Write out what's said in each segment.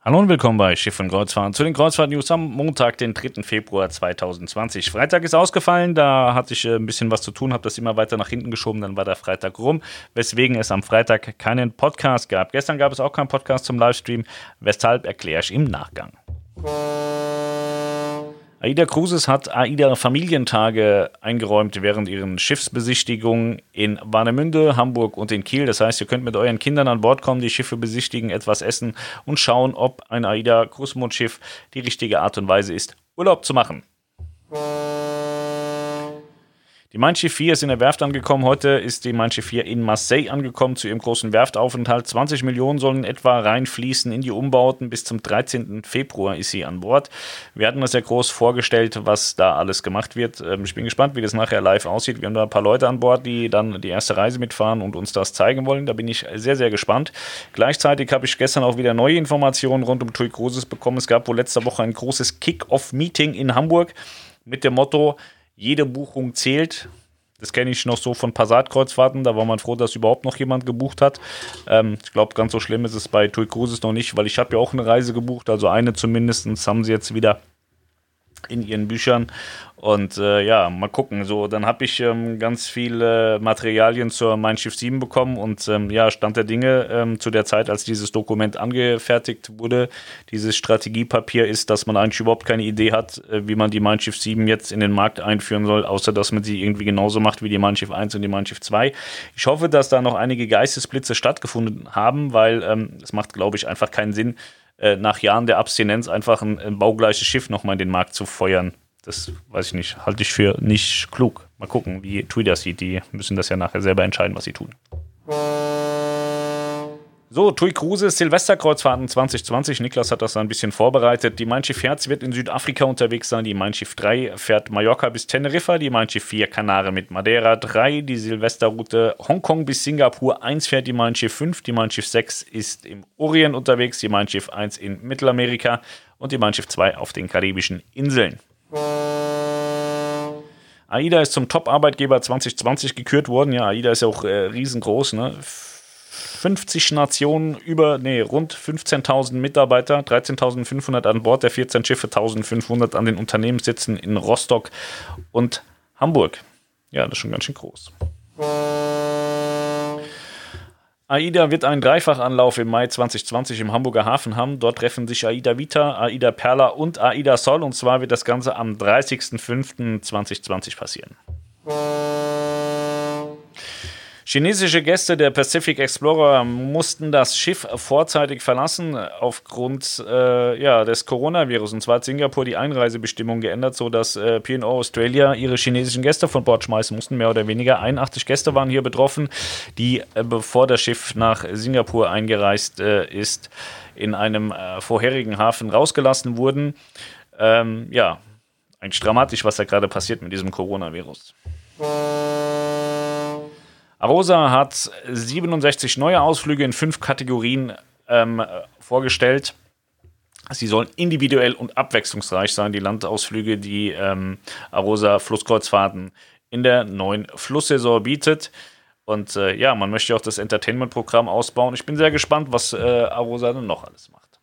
Hallo und willkommen bei Schiff und Kreuzfahrt zu den Kreuzfahrt-News am Montag, den 3. Februar 2020. Freitag ist ausgefallen, da hatte ich äh, ein bisschen was zu tun, habe das immer weiter nach hinten geschoben, dann war der Freitag rum, weswegen es am Freitag keinen Podcast gab. Gestern gab es auch keinen Podcast zum Livestream, weshalb erkläre ich im Nachgang. AIDA Cruises hat AIDA Familientage eingeräumt während ihren Schiffsbesichtigungen in Warnemünde, Hamburg und in Kiel. Das heißt, ihr könnt mit euren Kindern an Bord kommen, die Schiffe besichtigen, etwas essen und schauen, ob ein AIDA Cruise-Schiff die richtige Art und Weise ist, Urlaub zu machen. Die Schiff 4 ist in der Werft angekommen. Heute ist die Schiff 4 in Marseille angekommen zu ihrem großen Werftaufenthalt. 20 Millionen sollen etwa reinfließen in die Umbauten. Bis zum 13. Februar ist sie an Bord. Wir hatten das ja groß vorgestellt, was da alles gemacht wird. Ähm, ich bin gespannt, wie das nachher live aussieht. Wir haben da ein paar Leute an Bord, die dann die erste Reise mitfahren und uns das zeigen wollen. Da bin ich sehr, sehr gespannt. Gleichzeitig habe ich gestern auch wieder neue Informationen rund um TUI Cruises bekommen. Es gab wohl letzte Woche ein großes Kick-Off-Meeting in Hamburg mit dem Motto, jede Buchung zählt. Das kenne ich noch so von Passat-Kreuzfahrten. Da war man froh, dass überhaupt noch jemand gebucht hat. Ähm, ich glaube, ganz so schlimm ist es bei TUI Cruises noch nicht, weil ich habe ja auch eine Reise gebucht. Also eine zumindest haben sie jetzt wieder in ihren Büchern. Und äh, ja, mal gucken. So, dann habe ich ähm, ganz viele Materialien zur Mein Schiff 7 bekommen und ähm, ja, Stand der Dinge ähm, zu der Zeit, als dieses Dokument angefertigt wurde, dieses Strategiepapier ist, dass man eigentlich überhaupt keine Idee hat, äh, wie man die Mein Schiff 7 jetzt in den Markt einführen soll, außer dass man sie irgendwie genauso macht wie die Mein Schiff 1 und die Mein Schiff 2. Ich hoffe, dass da noch einige Geistesblitze stattgefunden haben, weil ähm, es macht, glaube ich, einfach keinen Sinn, äh, nach Jahren der Abstinenz einfach ein, ein baugleiches Schiff nochmal in den Markt zu feuern. Das weiß ich nicht, halte ich für nicht klug. Mal gucken, wie das sieht. Die müssen das ja nachher selber entscheiden, was sie tun. So, TUI Cruises Silvesterkreuzfahrten 2020. Niklas hat das ein bisschen vorbereitet. Die Mein Schiff Herz wird in Südafrika unterwegs sein. Die Mein Schiff 3 fährt Mallorca bis Teneriffa. Die Mein Schiff 4 Kanare mit Madeira 3. Die Silvesterroute Hongkong bis Singapur 1 fährt die Mein Schiff 5. Die Mein Schiff 6 ist im Orient unterwegs. Die Mein Schiff 1 in Mittelamerika. Und die Mein Schiff 2 auf den karibischen Inseln. AIDA ist zum Top-Arbeitgeber 2020 gekürt worden. Ja, AIDA ist ja auch äh, riesengroß, ne? 50 Nationen, über, nee, rund 15.000 Mitarbeiter, 13.500 an Bord der 14 Schiffe, 1.500 an den Unternehmenssitzen in Rostock und Hamburg. Ja, das ist schon ganz schön groß. AIDA wird einen Dreifachanlauf im Mai 2020 im Hamburger Hafen haben. Dort treffen sich AIDA Vita, AIDA Perla und AIDA Sol. Und zwar wird das Ganze am 30.05.2020 passieren. Chinesische Gäste der Pacific Explorer mussten das Schiff vorzeitig verlassen aufgrund äh, ja, des Coronavirus. Und zwar hat Singapur die Einreisebestimmung geändert, sodass äh, P&O Australia ihre chinesischen Gäste von Bord schmeißen mussten, mehr oder weniger. 81 Gäste waren hier betroffen, die, äh, bevor das Schiff nach Singapur eingereist äh, ist, in einem äh, vorherigen Hafen rausgelassen wurden. Ähm, ja, eigentlich dramatisch, was da gerade passiert mit diesem Coronavirus. Arosa hat 67 neue Ausflüge in fünf Kategorien ähm, vorgestellt. Sie sollen individuell und abwechslungsreich sein, die Landausflüge, die ähm, Arosa Flusskreuzfahrten in der neuen Flusssaison bietet. Und äh, ja, man möchte auch das Entertainment-Programm ausbauen. Ich bin sehr gespannt, was äh, Arosa dann noch alles macht.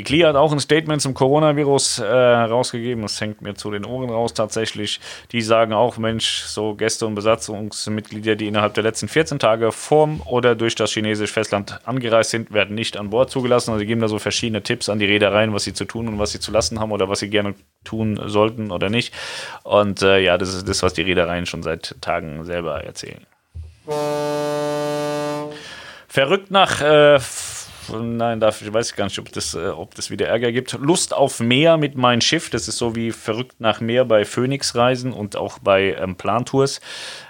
Die CLIA hat auch ein Statement zum Coronavirus äh, rausgegeben. Das hängt mir zu den Ohren raus tatsächlich. Die sagen auch, Mensch, so Gäste und Besatzungsmitglieder, die innerhalb der letzten 14 Tage vom oder durch das chinesische Festland angereist sind, werden nicht an Bord zugelassen. Also sie geben da so verschiedene Tipps an die Reedereien, was sie zu tun und was sie zu lassen haben oder was sie gerne tun sollten oder nicht. Und äh, ja, das ist das, was die Reedereien schon seit Tagen selber erzählen. Verrückt nach äh, nein, dafür weiß ich gar nicht, ob das, äh, ob das wieder Ärger gibt. Lust auf Meer mit mein Schiff, das ist so wie verrückt nach Meer bei Phoenix Reisen und auch bei ähm, Plantours.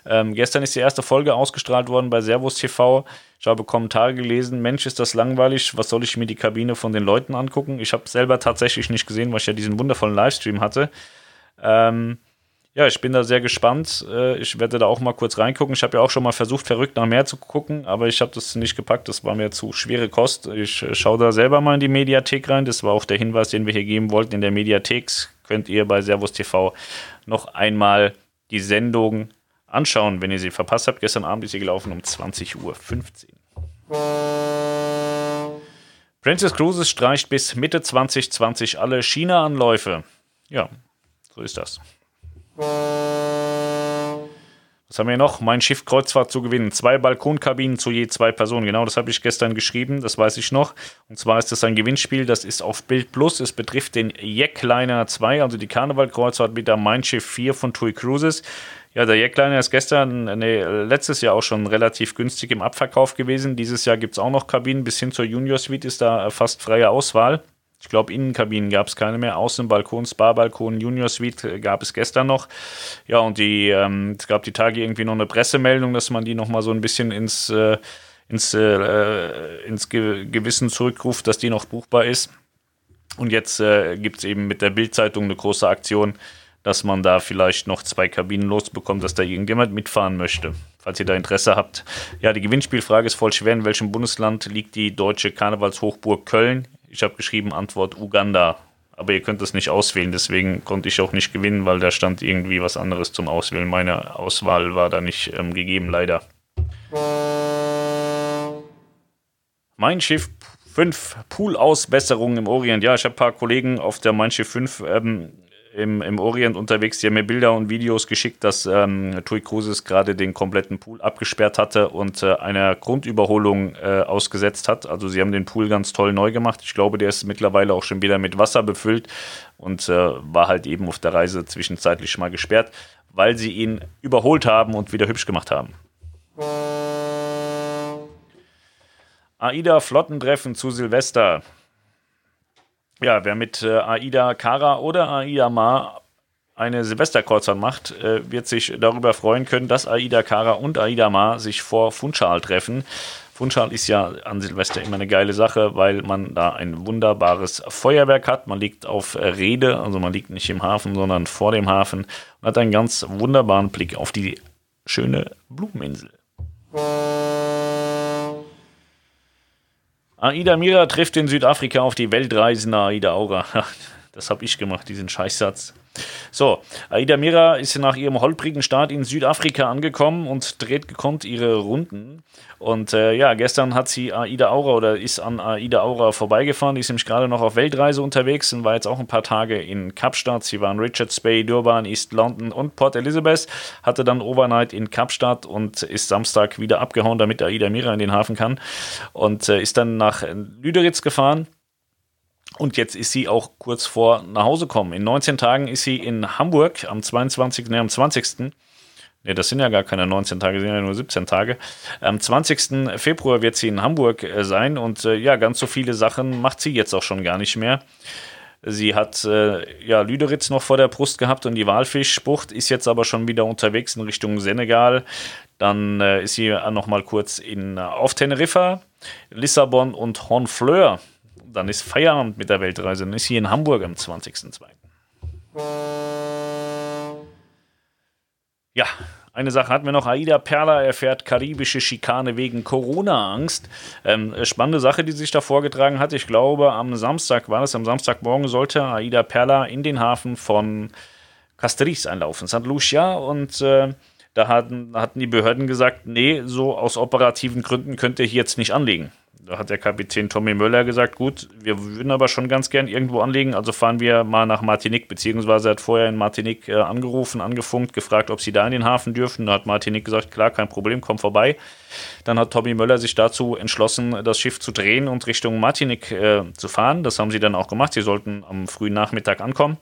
Ähm, gestern ist die erste Folge ausgestrahlt worden bei Servus TV. Ich habe Kommentare gelesen, Mensch, ist das langweilig, was soll ich mir die Kabine von den Leuten angucken? Ich habe selber tatsächlich nicht gesehen, weil ich ja diesen wundervollen Livestream hatte. Ähm, ja, ich bin da sehr gespannt. Äh, ich werde da auch mal kurz reingucken. Ich habe ja auch schon mal versucht, verrückt nach mehr zu gucken, aber ich habe das nicht gepackt. Das war mir zu schwere Kost. Ich äh, schaue da selber mal in die Mediathek rein. Das war auch der Hinweis, den wir hier geben wollten. In der Mediathek könnt ihr bei Servus TV noch einmal die Sendung anschauen, wenn ihr sie verpasst habt. Gestern Abend ist sie gelaufen um 20.15 Uhr. Princess Cruises streicht bis Mitte 2020 alle China-Anläufe. Ja, so ist das. Was haben wir noch? Mein Schiff Kreuzfahrt zu gewinnen. Zwei Balkonkabinen zu je zwei Personen. Genau, das habe ich gestern geschrieben, das weiß ich noch. Und zwar ist das ein Gewinnspiel, das ist auf Bild Plus. Es betrifft den Jackliner 2, also die Karneval-Kreuzfahrt mit der Mein Schiff 4 von TUI Cruises. Ja, der Jackliner ist gestern, nee, letztes Jahr auch schon relativ günstig im Abverkauf gewesen. Dieses Jahr gibt es auch noch Kabinen. Bis hin zur Junior Suite ist da fast freie Auswahl. Ich glaube, Innenkabinen gab es keine mehr. Außenbalkon, Spa-Balkon, Junior Suite äh, gab es gestern noch. Ja, und die, ähm, es gab die Tage irgendwie noch eine Pressemeldung, dass man die nochmal so ein bisschen ins, äh, ins, äh, ins Ge Gewissen zurückruft, dass die noch buchbar ist. Und jetzt äh, gibt es eben mit der Bildzeitung eine große Aktion, dass man da vielleicht noch zwei Kabinen losbekommt, dass da irgendjemand mitfahren möchte. Falls ihr da Interesse habt. Ja, die Gewinnspielfrage ist voll schwer. In welchem Bundesland liegt die deutsche Karnevalshochburg Köln? Ich habe geschrieben, Antwort Uganda. Aber ihr könnt das nicht auswählen, deswegen konnte ich auch nicht gewinnen, weil da stand irgendwie was anderes zum Auswählen. Meine Auswahl war da nicht ähm, gegeben, leider. Mein Schiff 5, Pool-Ausbesserung im Orient. Ja, ich habe ein paar Kollegen auf der Mein Schiff 5 ähm, im, im Orient unterwegs, die haben mir Bilder und Videos geschickt, dass ähm, Tui Cruises gerade den kompletten Pool abgesperrt hatte und äh, einer Grundüberholung äh, ausgesetzt hat. Also sie haben den Pool ganz toll neu gemacht. Ich glaube, der ist mittlerweile auch schon wieder mit Wasser befüllt und äh, war halt eben auf der Reise zwischenzeitlich mal gesperrt, weil sie ihn überholt haben und wieder hübsch gemacht haben. AIDA Flottentreffen zu Silvester. Ja, wer mit äh, Aida Kara oder Aida Ma eine Silvesterkreuzfahrt macht, äh, wird sich darüber freuen können, dass Aida Kara und Aida Ma sich vor Funchal treffen. Funchal ist ja an Silvester immer eine geile Sache, weil man da ein wunderbares Feuerwerk hat. Man liegt auf Rede, also man liegt nicht im Hafen, sondern vor dem Hafen und hat einen ganz wunderbaren Blick auf die schöne Blumeninsel. Aida Mira trifft in Südafrika auf die Weltreisende Aida Aura. Das habe ich gemacht, diesen Scheißsatz. So, Aida Mira ist nach ihrem holprigen Start in Südafrika angekommen und dreht gekonnt ihre Runden. Und äh, ja, gestern hat sie Aida Aura oder ist an Aida Aura vorbeigefahren. Die ist nämlich gerade noch auf Weltreise unterwegs und war jetzt auch ein paar Tage in Kapstadt. Sie war in Richards Bay, Durban, East London und Port Elizabeth. Hatte dann Overnight in Kapstadt und ist Samstag wieder abgehauen, damit Aida Mira in den Hafen kann. Und äh, ist dann nach Lüderitz gefahren und jetzt ist sie auch kurz vor nach Hause kommen. In 19 Tagen ist sie in Hamburg am 22. Ne, am 20. Ne, das sind ja gar keine 19 Tage, sind ja nur 17 Tage. Am 20. Februar wird sie in Hamburg äh, sein und äh, ja, ganz so viele Sachen macht sie jetzt auch schon gar nicht mehr. Sie hat äh, ja Lüderitz noch vor der Brust gehabt und die Walfischbucht ist jetzt aber schon wieder unterwegs in Richtung Senegal. Dann äh, ist sie noch mal kurz in, äh, auf Teneriffa, Lissabon und Honfleur dann ist Feierabend mit der Weltreise. Dann ist sie in Hamburg am 20.02. Ja, eine Sache hatten wir noch. Aida Perla erfährt karibische Schikane wegen Corona-Angst. Ähm, spannende Sache, die sich da vorgetragen hat. Ich glaube, am Samstag war das, am Samstagmorgen sollte Aida Perla in den Hafen von Castries einlaufen, St. Lucia. Und äh, da hatten, hatten die Behörden gesagt, nee, so aus operativen Gründen könnt ihr hier jetzt nicht anlegen. Da hat der Kapitän Tommy Möller gesagt, gut, wir würden aber schon ganz gern irgendwo anlegen, also fahren wir mal nach Martinique, beziehungsweise er hat vorher in Martinique äh, angerufen, angefunkt, gefragt, ob sie da in den Hafen dürfen. Da hat Martinique gesagt, klar, kein Problem, komm vorbei. Dann hat Tommy Möller sich dazu entschlossen, das Schiff zu drehen und Richtung Martinique äh, zu fahren. Das haben sie dann auch gemacht. Sie sollten am frühen Nachmittag ankommen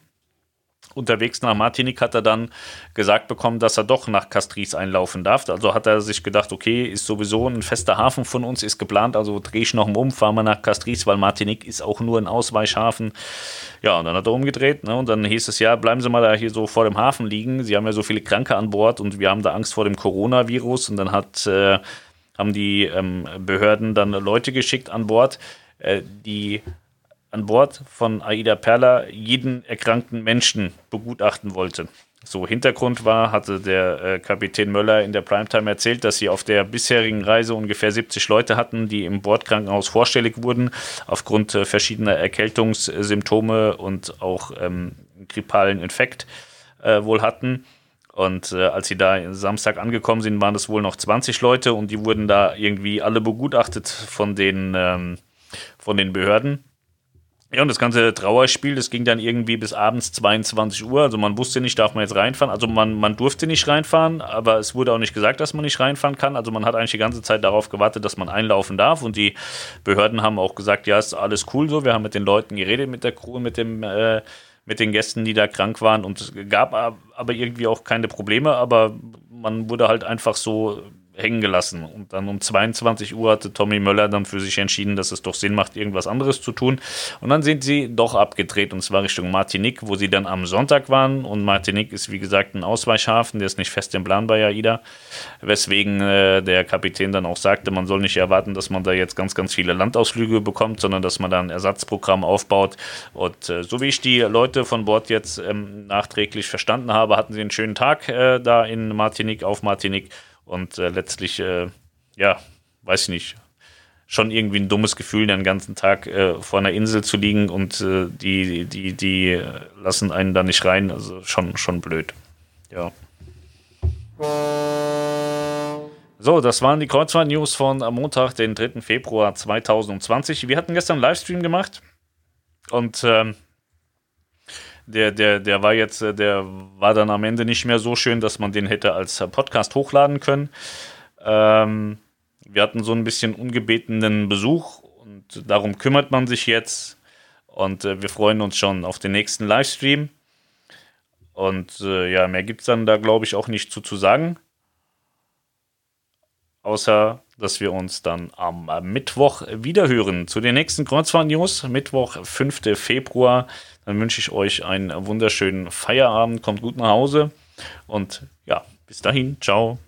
unterwegs nach Martinique hat er dann gesagt bekommen, dass er doch nach Castries einlaufen darf. Also hat er sich gedacht, okay, ist sowieso ein fester Hafen von uns, ist geplant, also drehe ich noch mal um, fahren wir nach Castries, weil Martinique ist auch nur ein Ausweichhafen. Ja, und dann hat er umgedreht ne, und dann hieß es ja, bleiben Sie mal da hier so vor dem Hafen liegen. Sie haben ja so viele Kranke an Bord und wir haben da Angst vor dem Coronavirus und dann hat, äh, haben die ähm, Behörden dann Leute geschickt an Bord, äh, die an Bord von Aida Perla jeden erkrankten Menschen begutachten wollte. So, Hintergrund war, hatte der äh, Kapitän Möller in der Primetime erzählt, dass sie auf der bisherigen Reise ungefähr 70 Leute hatten, die im Bordkrankenhaus vorstellig wurden, aufgrund äh, verschiedener Erkältungssymptome und auch ähm, grippalen Infekt äh, wohl hatten. Und äh, als sie da Samstag angekommen sind, waren es wohl noch 20 Leute und die wurden da irgendwie alle begutachtet von den ähm, von den Behörden. Ja, und das ganze Trauerspiel, das ging dann irgendwie bis abends 22 Uhr. Also man wusste nicht, darf man jetzt reinfahren. Also man, man durfte nicht reinfahren, aber es wurde auch nicht gesagt, dass man nicht reinfahren kann. Also man hat eigentlich die ganze Zeit darauf gewartet, dass man einlaufen darf. Und die Behörden haben auch gesagt, ja, ist alles cool so. Wir haben mit den Leuten geredet, mit der Crew, mit dem äh, mit den Gästen, die da krank waren. Und es gab aber irgendwie auch keine Probleme, aber man wurde halt einfach so hängen gelassen. Und dann um 22 Uhr hatte Tommy Möller dann für sich entschieden, dass es doch Sinn macht, irgendwas anderes zu tun. Und dann sind sie doch abgedreht und zwar Richtung Martinique, wo sie dann am Sonntag waren. Und Martinique ist wie gesagt ein Ausweichhafen, der ist nicht fest im Plan bei AIDA. Weswegen äh, der Kapitän dann auch sagte, man soll nicht erwarten, dass man da jetzt ganz, ganz viele Landausflüge bekommt, sondern dass man da ein Ersatzprogramm aufbaut. Und äh, so wie ich die Leute von Bord jetzt ähm, nachträglich verstanden habe, hatten sie einen schönen Tag äh, da in Martinique, auf Martinique und äh, letztlich, äh, ja, weiß ich nicht, schon irgendwie ein dummes Gefühl, den ganzen Tag äh, vor einer Insel zu liegen und äh, die, die, die lassen einen da nicht rein. Also schon, schon blöd. Ja. So, das waren die Kreuzfahrt-News von am Montag, den 3. Februar 2020. Wir hatten gestern einen Livestream gemacht und ähm, der, der, der war jetzt, äh, der war dann am Ende nicht mehr so schön, dass man den hätte als äh, Podcast hochladen können. Ähm, wir hatten so ein bisschen ungebetenen Besuch und darum kümmert man sich jetzt. Und äh, wir freuen uns schon auf den nächsten Livestream. Und äh, ja, mehr gibt es dann da, glaube ich, auch nicht zu, zu sagen. Außer, dass wir uns dann am Mittwoch wiederhören zu den nächsten Kreuzfahrt-News. Mittwoch, 5. Februar. Dann wünsche ich euch einen wunderschönen Feierabend. Kommt gut nach Hause. Und ja, bis dahin. Ciao.